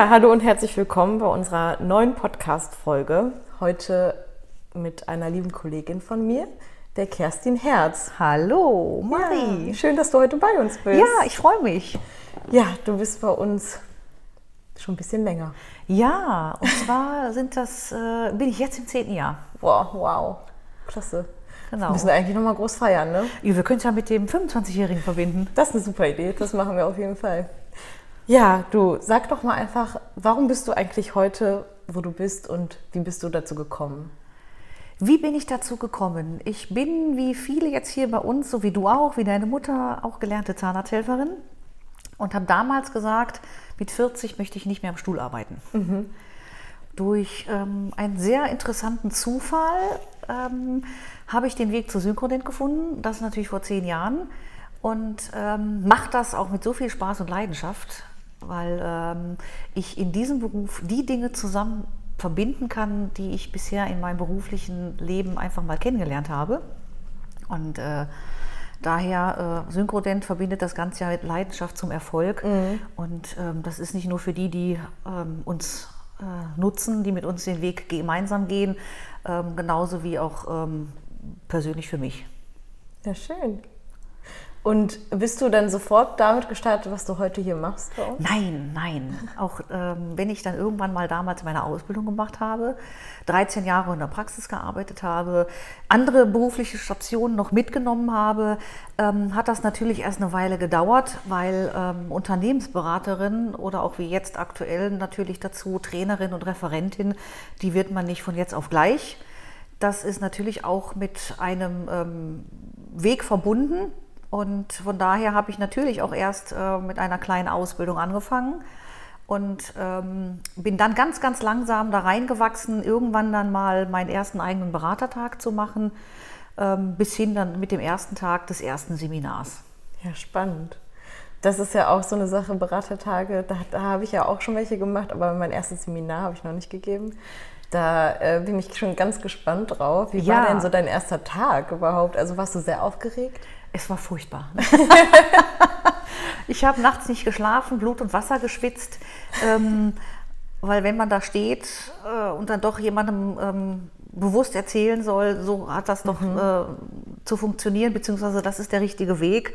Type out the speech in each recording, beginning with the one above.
Ja, hallo und herzlich willkommen bei unserer neuen Podcast-Folge. Heute mit einer lieben Kollegin von mir, der Kerstin Herz. Hallo, Marie. Ja, schön, dass du heute bei uns bist. Ja, ich freue mich. Ja, du bist bei uns schon ein bisschen länger. Ja, und zwar sind das, äh, bin ich jetzt im zehnten Jahr. Wow, wow. Klasse. Genau. Wir müssen eigentlich nochmal groß feiern, ne? Ja, wir können es ja mit dem 25-Jährigen verbinden. Das ist eine super Idee. Das machen wir auf jeden Fall. Ja, du, sag doch mal einfach, warum bist du eigentlich heute, wo du bist und wie bist du dazu gekommen? Wie bin ich dazu gekommen? Ich bin, wie viele jetzt hier bei uns, so wie du auch, wie deine Mutter, auch gelernte Zahnarzthelferin und habe damals gesagt, mit 40 möchte ich nicht mehr am Stuhl arbeiten. Mhm. Durch ähm, einen sehr interessanten Zufall ähm, habe ich den Weg zur Synchrodent gefunden, das natürlich vor zehn Jahren und ähm, mache das auch mit so viel Spaß und Leidenschaft, weil ähm, ich in diesem Beruf die Dinge zusammen verbinden kann, die ich bisher in meinem beruflichen Leben einfach mal kennengelernt habe. Und äh, daher, äh, Synchrodent verbindet das Ganze ja mit Leidenschaft zum Erfolg. Mhm. Und ähm, das ist nicht nur für die, die ähm, uns äh, nutzen, die mit uns den Weg gemeinsam gehen, ähm, genauso wie auch ähm, persönlich für mich. Ja, schön. Und bist du dann sofort damit gestartet, was du heute hier machst? Nein, nein. Auch ähm, wenn ich dann irgendwann mal damals meine Ausbildung gemacht habe, 13 Jahre in der Praxis gearbeitet habe, andere berufliche Stationen noch mitgenommen habe, ähm, hat das natürlich erst eine Weile gedauert, weil ähm, Unternehmensberaterin oder auch wie jetzt aktuell natürlich dazu Trainerin und Referentin, die wird man nicht von jetzt auf gleich. Das ist natürlich auch mit einem ähm, Weg verbunden, und von daher habe ich natürlich auch erst äh, mit einer kleinen Ausbildung angefangen und ähm, bin dann ganz, ganz langsam da reingewachsen, irgendwann dann mal meinen ersten eigenen Beratertag zu machen, ähm, bis hin dann mit dem ersten Tag des ersten Seminars. Ja, spannend. Das ist ja auch so eine Sache, Beratertage, da, da habe ich ja auch schon welche gemacht, aber mein erstes Seminar habe ich noch nicht gegeben. Da äh, bin ich schon ganz gespannt drauf. Wie ja. war denn so dein erster Tag überhaupt? Also warst du sehr aufgeregt? Es war furchtbar. ich habe nachts nicht geschlafen, Blut und Wasser geschwitzt, ähm, weil wenn man da steht äh, und dann doch jemandem ähm, bewusst erzählen soll, so hat das doch mhm. äh, zu funktionieren, beziehungsweise das ist der richtige Weg,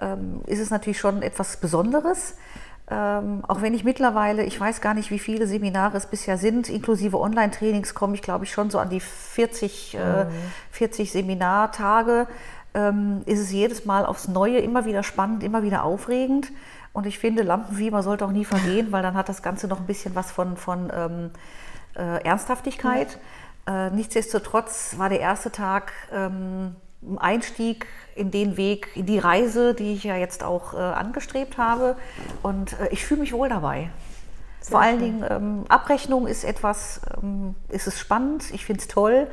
ähm, ist es natürlich schon etwas Besonderes. Ähm, auch wenn ich mittlerweile, ich weiß gar nicht, wie viele Seminare es bisher sind, inklusive Online-Trainings komme ich, glaube ich, schon so an die 40, äh, mhm. äh, 40 Seminartage ähm, ist es jedes Mal aufs Neue immer wieder spannend, immer wieder aufregend. Und ich finde, Lampenfieber sollte auch nie vergehen, weil dann hat das Ganze noch ein bisschen was von, von ähm, äh, Ernsthaftigkeit. Äh, nichtsdestotrotz war der erste Tag ähm, ein Einstieg in den Weg, in die Reise, die ich ja jetzt auch äh, angestrebt habe. Und äh, ich fühle mich wohl dabei. Sehr Vor allen Dingen, ähm, Abrechnung ist etwas, ähm, ist es spannend, ich finde es toll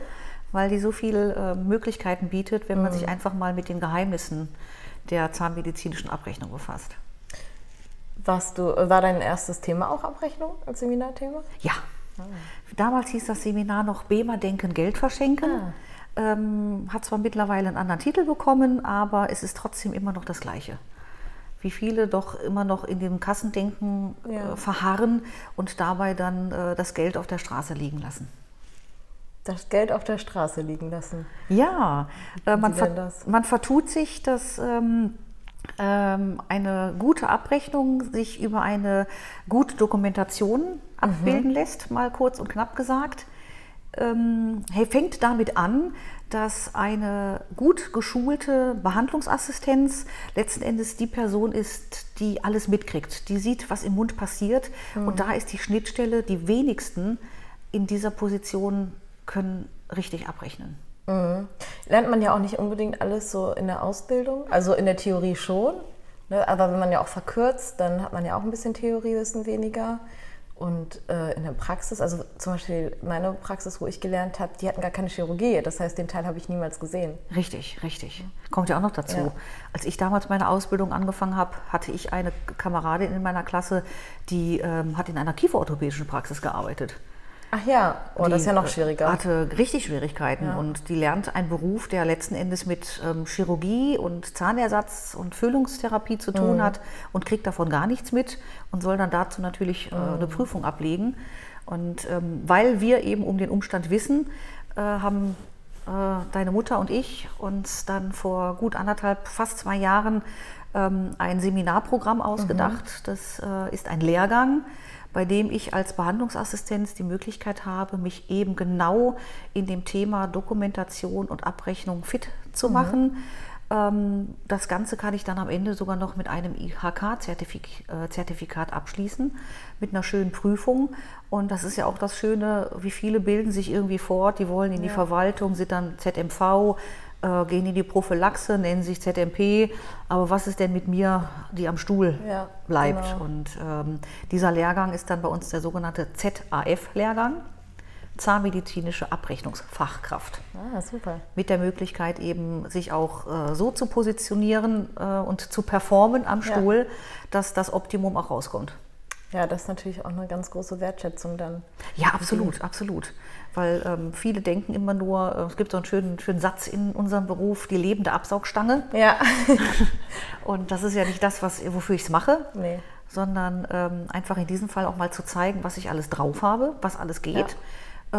weil die so viele äh, Möglichkeiten bietet, wenn man mhm. sich einfach mal mit den Geheimnissen der zahnmedizinischen Abrechnung befasst. Warst du, war dein erstes Thema auch Abrechnung als Seminarthema? Ja. Ah. Damals hieß das Seminar noch BEMA Denken, Geld verschenken. Ah. Ähm, hat zwar mittlerweile einen anderen Titel bekommen, aber es ist trotzdem immer noch das Gleiche. Wie viele doch immer noch in dem Kassendenken ja. äh, verharren und dabei dann äh, das Geld auf der Straße liegen lassen das Geld auf der Straße liegen lassen. Ja, äh, man, ver man, vertut sich, dass ähm, ähm, eine gute Abrechnung sich über eine gute Dokumentation mhm. abbilden lässt, mal kurz und knapp gesagt. Ähm, fängt damit an, dass eine gut geschulte Behandlungsassistenz letzten Endes die Person ist, die alles mitkriegt, die sieht, was im Mund passiert. Mhm. Und da ist die Schnittstelle, die wenigsten in dieser Position können richtig abrechnen. Mhm. Lernt man ja auch nicht unbedingt alles so in der Ausbildung, also in der Theorie schon. Ne? Aber wenn man ja auch verkürzt, dann hat man ja auch ein bisschen Theoriewissen weniger. Und äh, in der Praxis, also zum Beispiel meine Praxis, wo ich gelernt habe, die hatten gar keine Chirurgie. Das heißt, den Teil habe ich niemals gesehen. Richtig, richtig. Kommt ja auch noch dazu. Ja. Als ich damals meine Ausbildung angefangen habe, hatte ich eine Kameradin in meiner Klasse, die ähm, hat in einer kieferorthopädischen Praxis gearbeitet. Ach ja, oh, das ist ja noch äh, schwieriger. Hatte richtig Schwierigkeiten Ja. und die lernt einen Beruf, der letzten Endes mit ähm, Chirurgie und Zahnersatz und Füllungstherapie zu tun Mhm. hat und kriegt davon gar nichts mit und soll dann dazu natürlich äh, Mhm. eine Prüfung ablegen. Und ähm, weil wir eben um den Umstand wissen, äh, haben äh, deine Mutter und ich uns dann vor gut anderthalb, fast zwei Jahren ähm, ein Seminarprogramm ausgedacht. Das äh, ist ein Lehrgang, bei dem ich als Behandlungsassistenz die Möglichkeit habe, mich eben genau in dem Thema Dokumentation und Abrechnung fit zu machen. Ähm, Das Ganze kann ich dann am Ende sogar noch mit einem IHK-Zertifikat abschließen, mit einer schönen Prüfung. Und das ist ja auch das Schöne, wie viele bilden sich irgendwie fort, die wollen in die Ja. Verwaltung, sind dann ZMV, äh, gehen in die Prophylaxe, nennen sich ZMP. Aber was ist denn mit mir, die am Stuhl Ja, bleibt? genau. Und ähm, dieser Lehrgang ist dann bei uns der sogenannte ZAF-Lehrgang, Zahnmedizinische Abrechnungsfachkraft Ah, super. mit der Möglichkeit eben sich auch äh, so zu positionieren äh, und zu performen am Ja. Stuhl, dass das Optimum auch rauskommt. Ja, das ist natürlich auch eine ganz große Wertschätzung dann. Ja, absolut, absolut. Weil ähm, viele denken immer nur, äh, es gibt so einen schönen, schönen Satz in unserem Beruf, die lebende Absaugstange. Ja. Und das ist ja nicht das, was, wofür ich es mache, nee. sondern ähm, einfach in diesem Fall auch mal zu zeigen, was ich alles drauf habe, was alles geht. Ähm,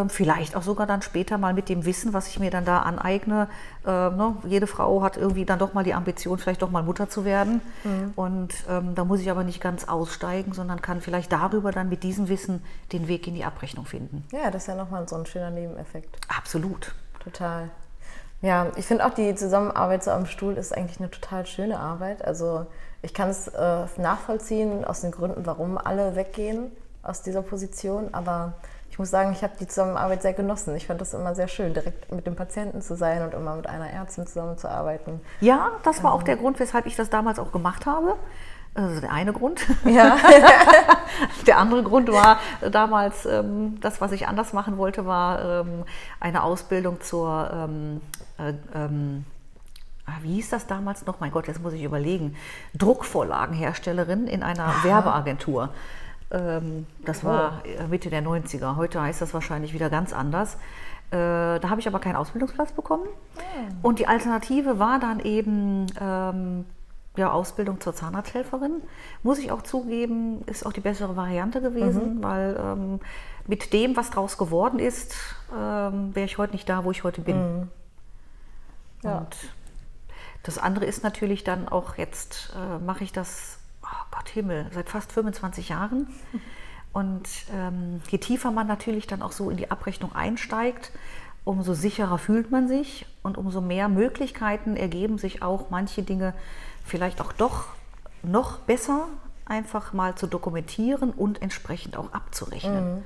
vielleicht auch sogar dann später mal mit dem Wissen, was ich mir dann da aneigne. Äh, ne? Jede Frau hat irgendwie dann doch mal die Ambition, vielleicht doch mal Mutter zu werden. Und ähm, da muss ich aber nicht ganz aussteigen, sondern kann vielleicht darüber dann mit diesem Wissen den Weg in die Abrechnung finden. Ja, das ist ja nochmal so ein schöner Nebeneffekt. Absolut. Total. Ja, ich finde auch die Zusammenarbeit so am Stuhl ist eigentlich eine total schöne Arbeit. Also ich kann es äh, nachvollziehen aus den Gründen, warum alle weggehen aus dieser Position. Aber ich muss sagen, ich habe die Zusammenarbeit sehr genossen. Ich fand das immer sehr schön, direkt mit dem Patienten zu sein und immer mit einer Ärztin zusammenzuarbeiten. Ja, das war auch der Grund, weshalb ich das damals auch gemacht habe. Also der eine Grund. Ja, Der andere Grund war damals, ähm, das, was ich anders machen wollte, war ähm, eine Ausbildung zur, ähm, äh, ähm, ah, wie hieß das damals noch? Mein Gott, jetzt muss ich überlegen. Druckvorlagenherstellerin in einer Werbeagentur. Ähm, das war äh, Mitte der 90er. Heute heißt das wahrscheinlich wieder ganz anders. Äh, da habe ich aber keinen Ausbildungsplatz bekommen. Und die Alternative war dann eben ähm, ja, Ausbildung zur Zahnarzthelferin. Muss ich auch zugeben, ist auch die bessere Variante gewesen, weil ähm, mit dem, was draus geworden ist, ähm, wäre ich heute nicht da, wo ich heute bin. Ja. Und das andere ist natürlich dann auch jetzt, äh, mache ich das, oh Gott Himmel, seit fast 25 Jahren. Und ähm, je tiefer man natürlich dann auch so in die Abrechnung einsteigt, umso sicherer fühlt man sich und umso mehr Möglichkeiten ergeben sich auch, manche Dinge vielleicht auch doch noch besser einfach mal zu dokumentieren und entsprechend auch abzurechnen.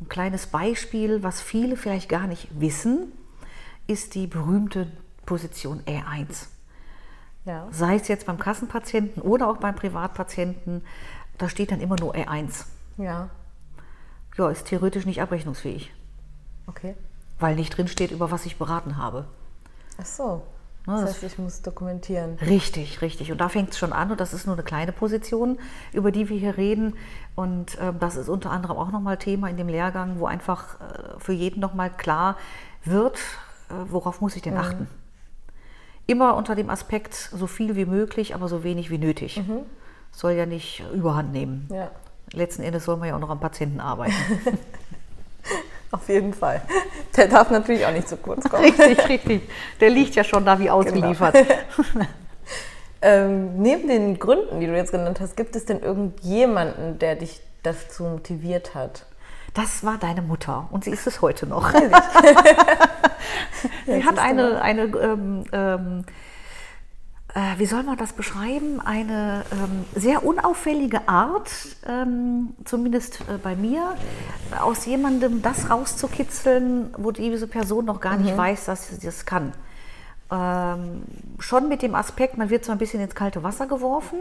Ein kleines Beispiel, was viele vielleicht gar nicht wissen, ist die berühmte Position E1 ja. sei es jetzt beim Kassenpatienten oder auch beim Privatpatienten, da steht dann immer nur E1. Ja, Ja, ist theoretisch nicht abrechnungsfähig, okay. weil nicht drin steht, über was ich beraten habe. Ach so. Ne, Das heißt, ich muss dokumentieren. Richtig, richtig. Und da fängt es schon an und das ist nur eine kleine Position, über die wir hier reden. Und ähm, das ist unter anderem auch nochmal Thema in dem Lehrgang, wo einfach äh, für jeden nochmal klar wird, äh, worauf muss ich denn achten. Immer unter dem Aspekt, so viel wie möglich, aber so wenig wie nötig. Soll ja nicht überhand nehmen. Ja, Letzten Endes soll man ja auch noch am Patienten arbeiten. auf jeden Fall. Der darf natürlich auch nicht zu kurz kommen. richtig, richtig. Der liegt ja schon da wie ausgeliefert. Ähm, neben den Gründen, die du jetzt genannt hast, gibt es denn irgendjemanden, der dich dazu motiviert hat? Das war deine Mutter. Und sie ist es heute noch. sie hat eine, eine ähm, ähm, äh, wie soll man das beschreiben, eine ähm, sehr unauffällige Art, ähm, zumindest äh, bei mir, aus jemandem das rauszukitzeln, wo diese Person noch gar nicht weiß, dass sie das kann. Ähm, schon mit dem Aspekt, man wird so ein bisschen ins kalte Wasser geworfen,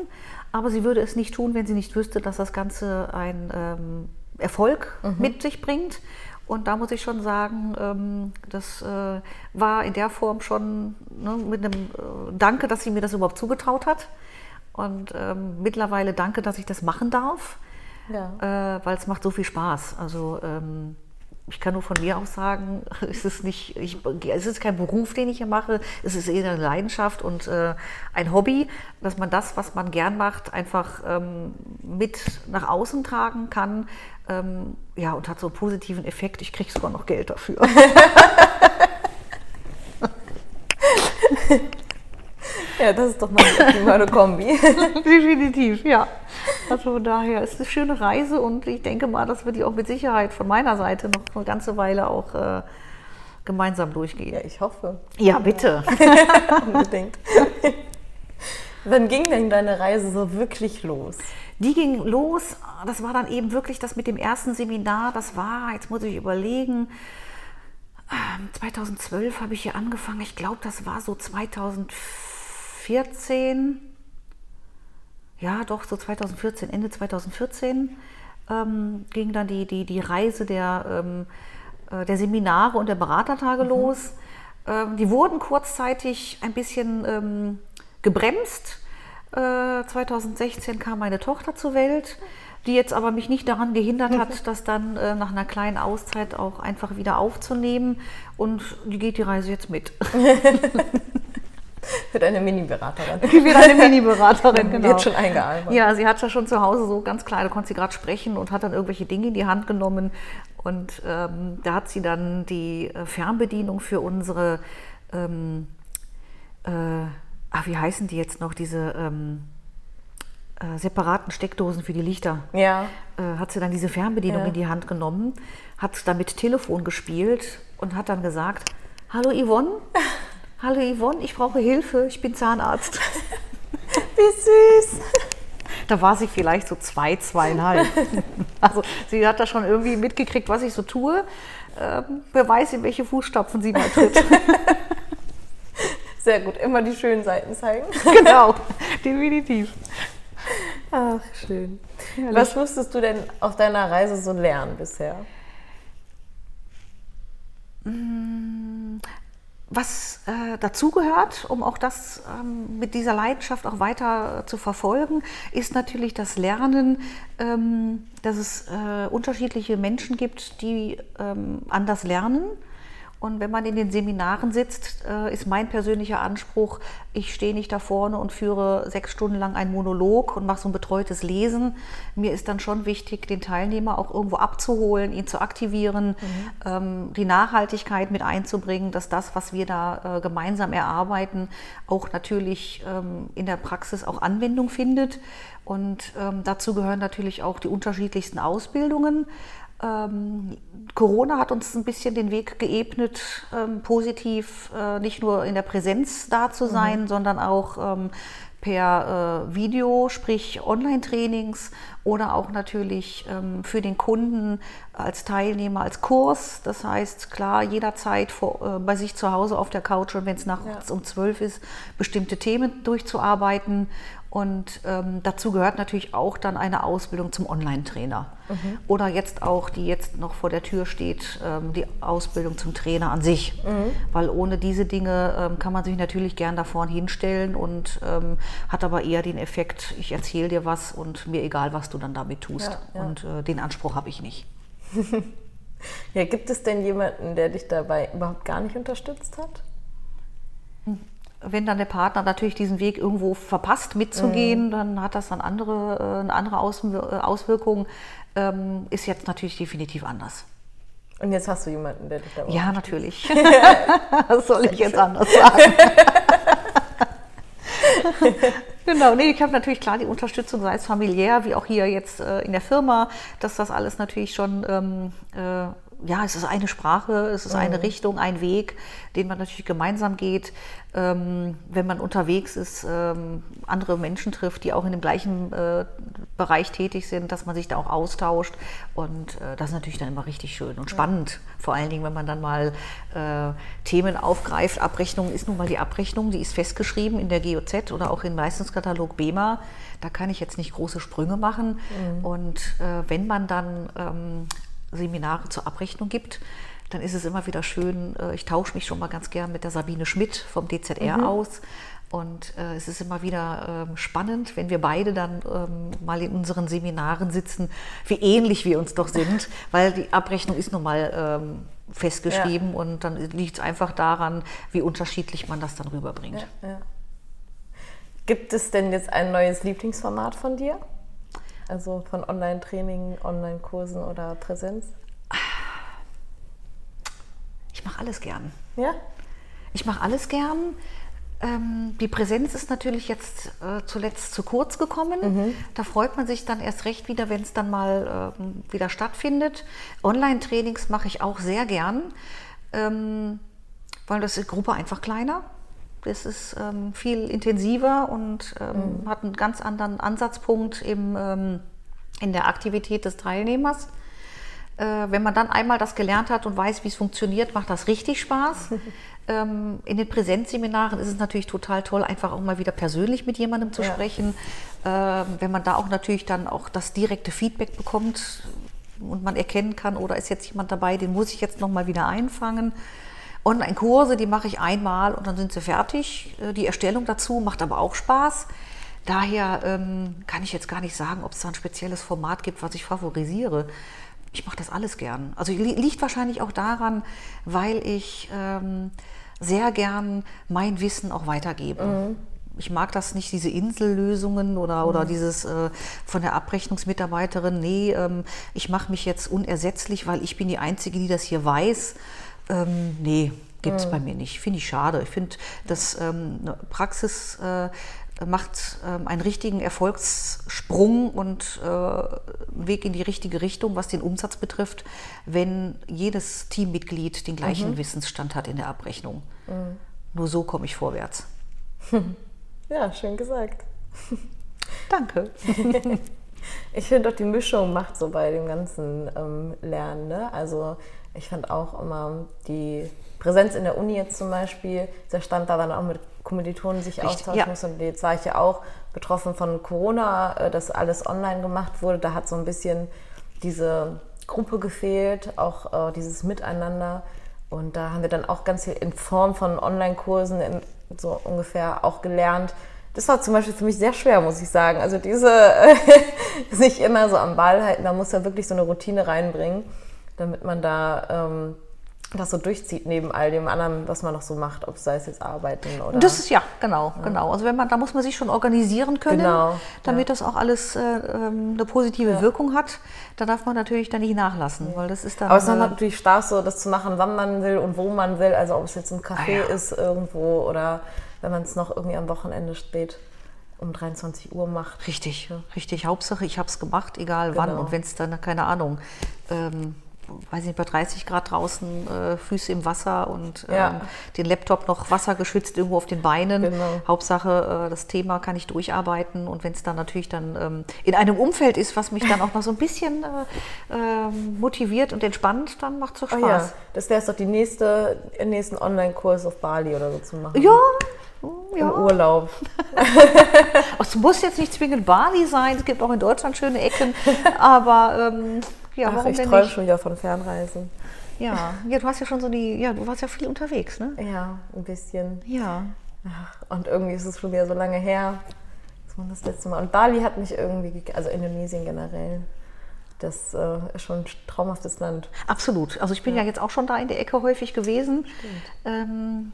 aber sie würde es nicht tun, wenn sie nicht wüsste, dass das Ganze ein ähm, Erfolg mit sich bringt. Und da muss ich schon sagen, ähm, das äh, war in der Form schon ne, mit einem äh, Danke, dass sie mir das überhaupt zugetraut hat. Und ähm, mittlerweile danke, dass ich das machen darf, Ja. äh, weil es macht so viel Spaß. Also ähm, ich kann nur von mir aus sagen, es ist, nicht, ich, es ist kein Beruf, den ich hier mache, es ist eher eine Leidenschaft und äh, ein Hobby, dass man das, was man gern macht, einfach ähm, mit nach außen tragen kann. Ähm, ja, und hat so einen positiven Effekt. Ich kriege sogar noch Geld dafür. ja, das ist doch mal eine Kombi. Definitiv, ja. Also von daher ist es eine schöne Reise und ich denke mal, dass wir die auch mit Sicherheit von meiner Seite noch eine ganze Weile auch äh, gemeinsam durchgehen. Ja, ich hoffe. Ja, bitte. Unbedingt. Wann ging denn deine Reise so wirklich los? Die ging los, das war dann eben wirklich das mit dem ersten Seminar, das war, jetzt muss ich überlegen, 2012 ähm, habe ich hier angefangen, ich glaube, das war so 2014, ja doch, so 2014, Ende 2014 ähm, ging dann die, die, die Reise der, ähm, äh, der Seminare und der Beratertage mhm. los. Ähm, die wurden kurzzeitig ein bisschen ähm, gebremst. Äh, 2016 kam meine Tochter zur Welt, die jetzt aber mich nicht daran gehindert hat, das dann äh, nach einer kleinen Auszeit auch einfach wieder aufzunehmen. Und die geht die Reise jetzt mit. Wird eine Mini-Beraterin. Wird eine Mini-Beraterin, genau. Wird schon eingearbeitet. Ja, sie hat ja schon zu Hause so ganz klar, da konnte sie gerade sprechen und hat dann irgendwelche Dinge in die Hand genommen. Und ähm, da hat sie dann die äh, Fernbedienung für unsere, ähm, äh, ach, wie heißen die jetzt noch, diese ähm, äh, separaten Steckdosen für die Lichter. Ja. Äh, hat sie dann diese Fernbedienung ja. in die Hand genommen, hat damit Telefon gespielt und hat dann gesagt, hallo Yvonne, Hallo Yvonne, ich brauche Hilfe, ich bin Zahnarzt. Wie süß. Da war sie vielleicht so zwei, zweieinhalb. Also sie hat da schon irgendwie mitgekriegt, was ich so tue. Ähm, wer weiß, in welche Fußstapfen sie mal tritt. Sehr gut, immer die schönen Seiten zeigen. Genau, definitiv. Ach, schön. Herrlich. Was musstest du denn auf deiner Reise so lernen bisher? Mm, was äh, dazugehört, um auch das ähm, mit dieser Leidenschaft auch weiter zu verfolgen, ist natürlich das Lernen, ähm, dass es äh, unterschiedliche Menschen gibt, die ähm, anders lernen und wenn man in den Seminaren sitzt, äh, ist mein persönlicher Anspruch, ich stehe nicht da vorne und führe sechs Stunden lang einen Monolog und mache so ein betreutes Lesen. Mir ist dann schon wichtig, den Teilnehmer auch irgendwo abzuholen, ihn zu aktivieren, mhm. Ähm, die Nachhaltigkeit mit einzubringen, dass das, was wir da äh, gemeinsam erarbeiten, auch natürlich ähm, in der Praxis auch Anwendung findet. Und ähm, dazu gehören natürlich auch die unterschiedlichsten Ausbildungen. Ähm, Corona hat uns ein bisschen den Weg geebnet, ähm, positiv äh, nicht nur in der Präsenz da zu sein, mhm. sondern auch ähm, per äh, Video, sprich Online-Trainings oder auch natürlich ähm, für den Kunden als Teilnehmer, als Kurs. Das heißt, klar, jederzeit vor, äh, bei sich zu Hause auf der Couch und wenn es nachts ja. um zwölf ist, bestimmte Themen durchzuarbeiten und ähm, dazu gehört natürlich auch dann eine Ausbildung zum Online-Trainer. Mhm. Oder jetzt auch, die jetzt noch vor der Tür steht, ähm, die Ausbildung zum Trainer an sich. Mhm. Weil ohne diese Dinge ähm, kann man sich natürlich gern da vorne hinstellen und ähm, hat aber eher den Effekt, ich erzähle dir was und mir egal, was du dann damit tust. Ja, ja. Und äh, den Anspruch habe ich nicht. ja, gibt es denn jemanden, der dich dabei überhaupt gar nicht unterstützt hat? Wenn dann der Partner natürlich diesen Weg irgendwo verpasst mitzugehen, mhm. dann hat das dann andere, äh, eine andere äh, Auswirkung. Ähm, ist jetzt natürlich definitiv anders. Und jetzt hast du jemanden, der dich da Ja, natürlich. Was soll ich jetzt anders sagen? genau, nee, ich habe natürlich klar die Unterstützung, sei es familiär, wie auch hier jetzt äh, in der Firma, dass das alles natürlich schon ähm, äh, ja, es ist eine Sprache, es ist mhm. eine Richtung, ein Weg, den man natürlich gemeinsam geht. Ähm, wenn man unterwegs ist, ähm, andere Menschen trifft, die auch in dem gleichen äh, Bereich tätig sind, dass man sich da auch austauscht. Und äh, das ist natürlich dann immer richtig schön und spannend. Ja. Vor allen Dingen, wenn man dann mal äh, Themen aufgreift. Abrechnung ist nun mal die Abrechnung, die ist festgeschrieben in der GOZ oder auch im Leistungskatalog BEMA. Da kann ich jetzt nicht große Sprünge machen. Mhm. Und äh, wenn man dann ähm, Seminare zur Abrechnung gibt, dann ist es immer wieder schön, äh, ich tausche mich schon mal ganz gern mit der Sabine Schmidt vom DZR mhm. aus, Und äh, es ist immer wieder ähm, spannend, wenn wir beide dann ähm, mal in unseren Seminaren sitzen, wie ähnlich wir uns doch sind, weil die Abrechnung ist nun mal ähm, festgeschrieben ja. und dann liegt es einfach daran, wie unterschiedlich man das dann rüberbringt. Ja, ja. Gibt es denn jetzt ein neues Lieblingsformat von dir? Also von Online-Training, Online-Kursen oder Präsenz? Ich mache alles gern. Ja? Ich mache alles gern. Ähm, die Präsenz ist natürlich jetzt äh, zuletzt zu kurz gekommen. Mhm. Da freut man sich dann erst recht wieder, wenn es dann mal äh, wieder stattfindet. Online-Trainings mache ich auch sehr gern, ähm, weil das ist Gruppe einfach kleiner. Das ist ähm, viel intensiver und ähm, mhm. hat einen ganz anderen Ansatzpunkt im, ähm, in der Aktivität des Teilnehmers. Äh, wenn man dann einmal das gelernt hat und weiß, wie es funktioniert, macht das richtig Spaß. ähm, in den Präsenzseminaren ist es natürlich total toll, einfach auch mal wieder persönlich mit jemandem zu ja. sprechen. Ähm, wenn man da auch natürlich dann auch das direkte Feedback bekommt und man erkennen kann, oder ist jetzt jemand dabei, den muss ich jetzt noch mal wieder einfangen. Online-Kurse, die mache ich einmal und dann sind sie fertig. Äh, die Erstellung dazu macht aber auch Spaß. Daher ähm, kann ich jetzt gar nicht sagen, ob es da ein spezielles Format gibt, was ich favorisiere ich mache das alles gern. Also liegt wahrscheinlich auch daran, weil ich ähm, sehr gern mein Wissen auch weitergebe. Mhm. Ich mag das nicht, diese Insellösungen oder, mhm. oder dieses äh, von der Abrechnungsmitarbeiterin, nee, ähm, ich mache mich jetzt unersetzlich, weil ich bin die Einzige, die das hier weiß. Ähm, nee, gibt es mhm. bei mir nicht. Finde ich schade. Ich finde, dass ähm, Praxis äh, macht ähm, einen richtigen Erfolgssprung und äh, einen Weg in die richtige Richtung, was den Umsatz betrifft, wenn jedes Teammitglied den gleichen mhm. Wissensstand hat in der Abrechnung. Mhm. Nur so komme ich vorwärts. Ja, schön gesagt. Danke. ich finde auch die Mischung macht so bei dem ganzen ähm, Lernen. Ne? Also ich fand auch immer die Präsenz in der Uni jetzt zum Beispiel, der stand da dann auch mit Kommilitonen sich Richtig, austauschen ja. muss. Und jetzt war ich ja auch betroffen von Corona, äh, dass alles online gemacht wurde. Da hat so ein bisschen diese Gruppe gefehlt, auch äh, dieses Miteinander. Und da haben wir dann auch ganz viel in Form von Online-Kursen so ungefähr auch gelernt. Das war zum Beispiel für mich sehr schwer, muss ich sagen. Also diese sich immer so am Ball halten, da muss ja wirklich so eine Routine reinbringen, damit man da ähm, das so durchzieht neben all dem anderen, was man noch so macht, ob sei es jetzt Arbeiten oder. Das ist ja, genau, ja. genau. Also wenn man, da muss man sich schon organisieren können, genau, damit ja. das auch alles äh, ähm, eine positive ja. Wirkung hat. Da darf man natürlich dann nicht nachlassen, weil das ist dann. Aber es ist dann natürlich Spaß, so das zu machen, wann man will und wo man will. Also ob es jetzt ein Café ah, ist irgendwo oder wenn man es noch irgendwie am Wochenende spät um 23 Uhr macht. Richtig, richtig. Hauptsache, ich habe es gemacht, egal genau. wann. Und wenn es dann, keine Ahnung, ähm, weiß nicht, bei 30 Grad draußen, äh, Füße im Wasser und ähm, ja. den Laptop noch wassergeschützt irgendwo auf den Beinen. Genau. Hauptsache, äh, das Thema kann ich durcharbeiten und wenn es dann natürlich dann ähm, in einem Umfeld ist, was mich dann auch noch so ein bisschen äh, ähm, motiviert und entspannt, dann macht es doch Spaß. Oh ja. Das wäre doch die nächste, den nächsten Online-Kurs auf Bali oder so zu machen. Ja, ja. Im Urlaub. es muss jetzt nicht zwingend Bali sein, es gibt auch in Deutschland schöne Ecken, aber ähm, ja, Ach, warum ich träume schon wieder von Fernreisen. Ja, ja, du hast ja schon so die, ja, du warst ja viel unterwegs, ne? Ja, ein bisschen. Ja. Ach, und irgendwie ist es schon wieder so lange her, dass man das letzte Mal. Und Bali hat mich irgendwie, also Indonesien generell. Das äh, ist schon ein traumhaftes Land. Absolut. Also ich bin ja. ja jetzt auch schon da in der Ecke häufig gewesen. Ähm,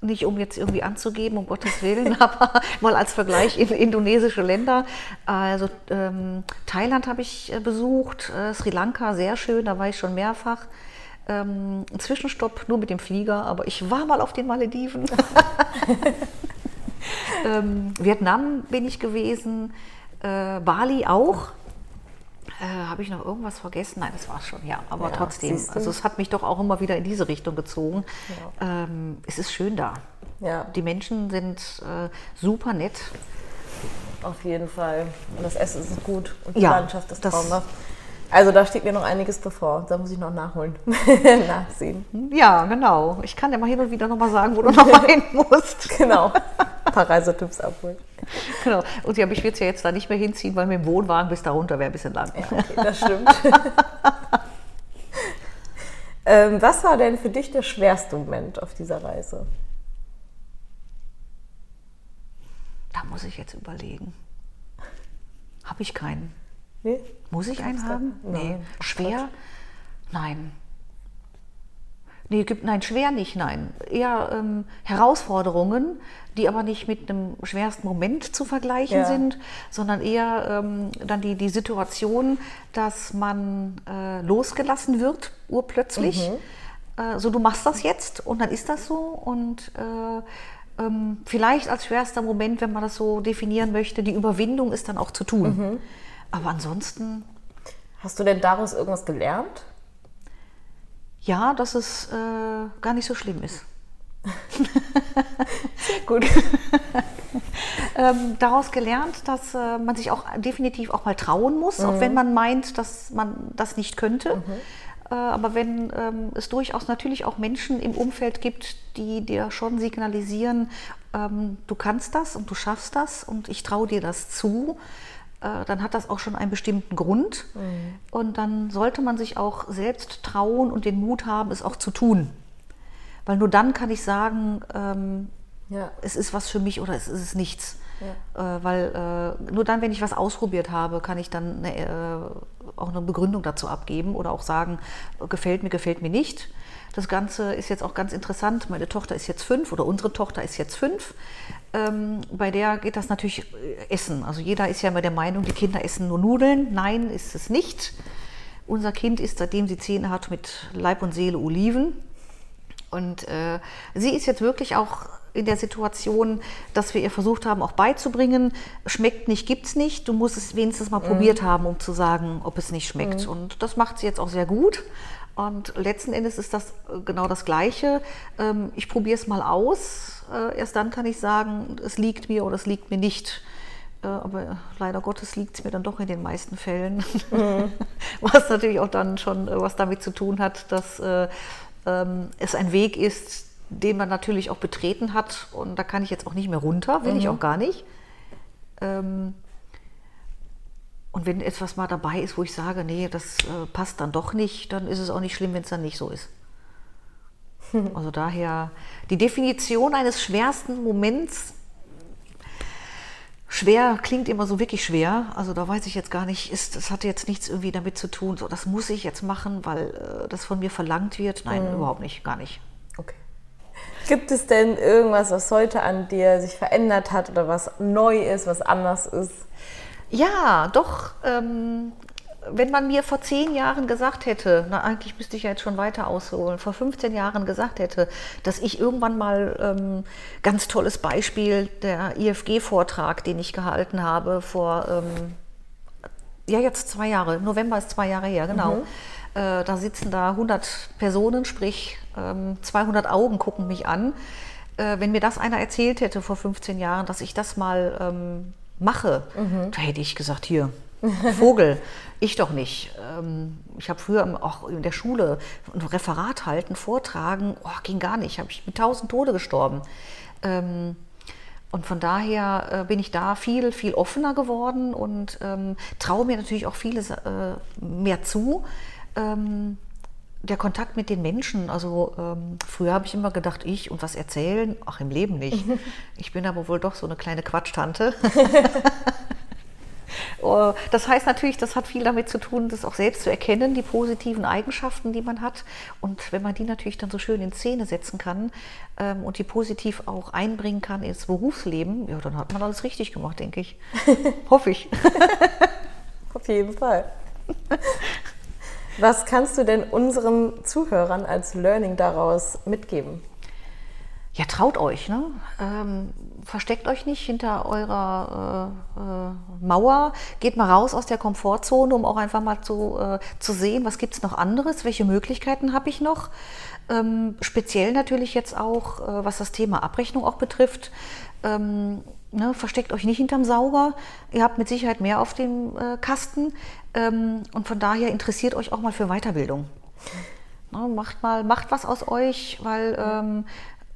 nicht um jetzt irgendwie anzugeben, um Gottes Willen, aber mal als Vergleich in indonesische Länder. Also ähm, Thailand habe ich äh, besucht, äh, Sri Lanka sehr schön, da war ich schon mehrfach. Ähm, Zwischenstopp nur mit dem Flieger, aber ich war mal auf den Malediven. ähm, Vietnam bin ich gewesen, äh, Bali auch. Äh, Habe ich noch irgendwas vergessen? Nein, das war es schon, ja. Aber ja, trotzdem, also es hat mich doch auch immer wieder in diese Richtung gezogen. Ja. Ähm, es ist schön da. Ja. Die Menschen sind äh, super nett. Auf jeden Fall. Und das Essen ist gut und die ja, Landschaft ist traumhaft. Also da steht mir noch einiges bevor. Da muss ich noch nachholen, nachziehen. Ja, genau. Ich kann dir mal hin und wieder noch mal sagen, wo du noch mal hin musst. Genau. Ein paar Reisetipps abholen. Genau. Und ja, ich will es ja jetzt da nicht mehr hinziehen, weil mit dem Wohnwagen bis da runter wäre ein bisschen lang. Ja, okay, das stimmt. ähm, was war denn für dich der schwerste Moment auf dieser Reise? muss ich jetzt überlegen. Habe ich keinen. Nee? Muss ich einen haben? Nee. Schwer? Nein. Nee, gibt, nein, schwer nicht, nein. Eher ähm, Herausforderungen, die aber nicht mit einem schwersten Moment zu vergleichen Ja. sind, sondern eher ähm, dann die, die Situation, dass man äh, losgelassen wird, urplötzlich. Äh, so, du machst das jetzt und dann ist das so. Und äh, ähm, vielleicht als schwerster Moment, wenn man das so definieren möchte, die Überwindung ist dann auch zu tun. Aber ansonsten Hast du denn daraus irgendwas gelernt? Ja, dass es äh, gar nicht so schlimm ist. Sehr gut. ähm, daraus gelernt, dass äh, man sich auch definitiv auch mal trauen muss, auch wenn man meint, dass man das nicht könnte. Äh, aber wenn ähm, es durchaus natürlich auch Menschen im Umfeld gibt, die dir schon signalisieren, ähm, du kannst das und du schaffst das und ich traue dir das zu, äh, dann hat das auch schon einen bestimmten Grund. Und dann sollte man sich auch selbst trauen und den Mut haben, es auch zu tun. Weil nur dann kann ich sagen, ähm, Ja. es ist was für mich oder es ist nichts. Äh, weil äh, nur dann, wenn ich was ausprobiert habe, kann ich dann eine, äh, auch eine Begründung dazu abgeben oder auch sagen, äh, gefällt mir, gefällt mir nicht. Das Ganze ist jetzt auch ganz interessant. Meine Tochter ist jetzt fünf oder unsere Tochter ist jetzt fünf. Ähm, bei der geht das natürlich äh, Essen. Also jeder ist ja immer der Meinung, die Kinder essen nur Nudeln. Nein, ist es nicht. Unser Kind isst, seitdem sie Zähne hat, mit Leib und Seele Oliven. Und äh, sie ist jetzt wirklich auch in der Situation, dass wir ihr versucht haben, auch beizubringen, schmeckt nicht, gibt's nicht. Du musst es wenigstens mal probiert haben, um zu sagen, ob es nicht schmeckt. Und das macht sie jetzt auch sehr gut. Und letzten Endes ist das äh, genau das Gleiche. Ähm, ich probiere es mal aus. Äh, erst dann kann ich sagen, es liegt mir oder es liegt mir nicht. Äh, Aber leider Gottes liegt es mir dann doch in den meisten Fällen. was natürlich auch dann schon was damit zu tun hat, dass äh, ähm, es ein Weg ist, den man natürlich auch betreten hat. Und da kann ich jetzt auch nicht mehr runter, will ich auch gar nicht. Und wenn etwas mal dabei ist, wo ich sage, nee, das äh, passt dann doch nicht, dann ist es auch nicht schlimm, wenn es dann nicht so ist. Also daher die Definition eines schwersten Moments. Schwer klingt immer so wirklich schwer. Also da weiß ich jetzt gar nicht, ist, das hatte jetzt nichts irgendwie damit zu tun, so das muss ich jetzt machen, weil äh, das von mir verlangt wird. Nein, überhaupt nicht, gar nicht. Okay. Gibt es denn irgendwas, was heute an dir sich verändert hat oder was neu ist, was anders ist? Ja, doch. Ähm, wenn man mir vor zehn Jahren gesagt hätte, na eigentlich müsste ich ja jetzt schon weiter ausholen, vor 15 Jahren gesagt hätte, dass ich irgendwann mal, ähm, ganz tolles Beispiel, der IFG-Vortrag, den ich gehalten habe vor, ähm, ja jetzt zwei Jahre, November ist zwei Jahre her, genau. Äh, da sitzen da 100 Personen, sprich ähm, 200 Augen gucken mich an. Äh, wenn mir das einer erzählt hätte vor 15 Jahren, dass ich das mal ähm, mache, da hätte ich gesagt, hier, Vogel, ich doch nicht. Ähm, ich habe früher auch in der Schule ein Referat halten, vortragen, oh, ging gar nicht, habe ich mit tausend Tode gestorben. Ähm, und von daher äh, bin ich da viel, viel offener geworden und ähm, traue mir natürlich auch vieles äh, mehr zu. Der Kontakt mit den Menschen, also ähm, früher habe ich immer gedacht, ich und was erzählen, ach im Leben nicht. Ich bin aber wohl doch so eine kleine Quatschtante. Oh, Das heißt natürlich, das hat viel damit zu tun, das auch selbst zu erkennen, die positiven Eigenschaften, die man hat. Und wenn man die natürlich dann so schön in Szene setzen kann ähm, und die positiv auch einbringen kann ins Berufsleben, ja, dann hat man alles richtig gemacht, denke ich. Hoffe ich. Auf jeden Fall. Was kannst du denn unseren Zuhörern als Learning daraus mitgeben? Ja, traut euch, ne? Ähm, versteckt euch nicht hinter eurer äh, äh, Mauer. Geht mal raus aus der Komfortzone, um auch einfach mal zu, äh, zu sehen, was gibt es noch anderes, welche Möglichkeiten habe ich noch. Ähm, speziell natürlich jetzt auch, äh, was das Thema Abrechnung auch betrifft. Ähm, ne, versteckt euch nicht hinterm Sauger. Ihr habt mit Sicherheit mehr auf dem äh, Kasten. Ähm, und von daher interessiert euch auch mal für Weiterbildung. Na, macht mal, macht was aus euch, weil ähm,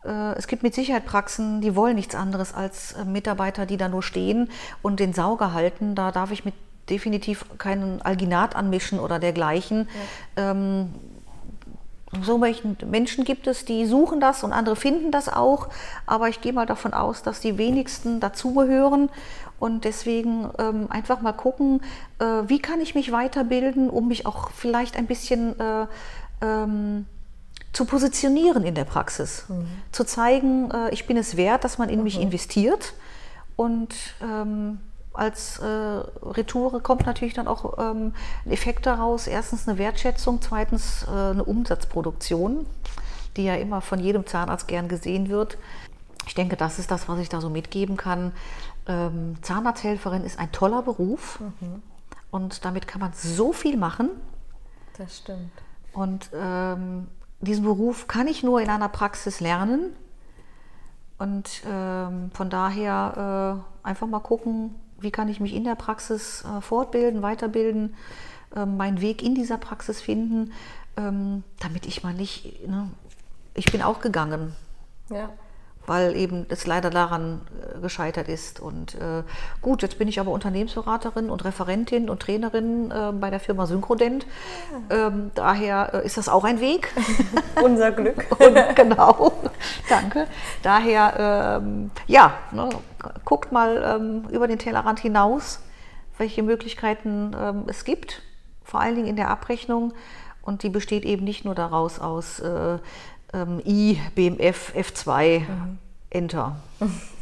äh, es gibt mit Sicherheit Praxen, die wollen nichts anderes als äh, Mitarbeiter, die da nur stehen und den Sauger halten. Da darf ich mit definitiv keinen Alginat anmischen oder dergleichen. Ähm, so Menschen gibt es, die suchen das und andere finden das auch. Aber ich gehe mal davon aus, dass die wenigsten dazugehören. Und deswegen ähm, einfach mal gucken, äh, wie kann ich mich weiterbilden, um mich auch vielleicht ein bisschen äh, ähm, zu positionieren in der Praxis. Mhm. Zu zeigen, äh, ich bin es wert, dass man in mhm. mich investiert. Und ähm, als äh, Retoure kommt natürlich dann auch ähm, ein Effekt daraus. Erstens eine Wertschätzung, zweitens äh, eine Umsatzproduktion, die ja immer von jedem Zahnarzt gern gesehen wird. Ich denke, das ist das, was ich da so mitgeben kann. Ähm, Zahnarzthelferin ist ein toller Beruf mhm. und damit kann man so viel machen. Das stimmt. Und ähm, diesen Beruf kann ich nur in einer Praxis lernen. Und ähm, von daher äh, einfach mal gucken, wie kann ich mich in der Praxis äh, fortbilden, weiterbilden, äh, meinen Weg in dieser Praxis finden, ähm, damit ich mal nicht, ne, ich bin auch gegangen. Ja weil eben es leider daran äh, gescheitert ist. Und äh, gut, jetzt bin ich aber Unternehmensberaterin und Referentin und Trainerin äh, bei der Firma Synchrodent. Ähm, daher äh, ist das auch ein Weg. Unser Glück. und, genau, danke. Daher, ähm, ja, ne, guckt mal ähm, über den Tellerrand hinaus, welche Möglichkeiten ähm, es gibt, vor allen Dingen in der Abrechnung. Und die besteht eben nicht nur daraus aus äh, ähm, I, BMF, F2, mhm. Enter.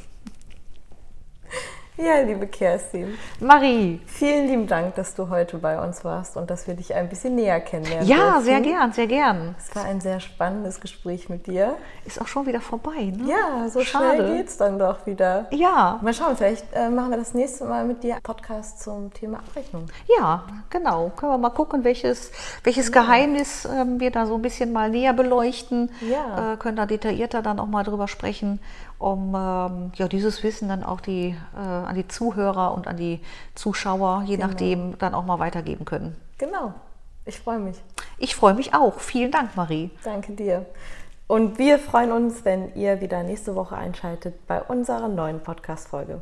Ja, liebe Kerstin. Marie. Vielen lieben Dank, dass du heute bei uns warst und dass wir dich ein bisschen näher kennenlernen. Ja, dürfen. sehr gern, sehr gern. Es war ein sehr spannendes Gespräch mit dir. Ist auch schon wieder vorbei, ne? Ja, so Schade. schnell geht es dann doch wieder. Ja. Mal schauen, vielleicht äh, machen wir das nächste Mal mit dir Podcast zum Thema Abrechnung. Ja, genau. Können wir mal gucken, welches, welches ja. Geheimnis äh, wir da so ein bisschen mal näher beleuchten. Ja. Äh, können da detaillierter dann auch mal drüber sprechen um ähm, ja, dieses Wissen dann auch die, äh, an die Zuhörer und an die Zuschauer, je genau. nachdem, dann auch mal weitergeben können. Genau. Ich freue mich. Ich freue mich auch. Vielen Dank, Marie. Danke dir. Und wir freuen uns, wenn ihr wieder nächste Woche einschaltet bei unserer neuen Podcast-Folge.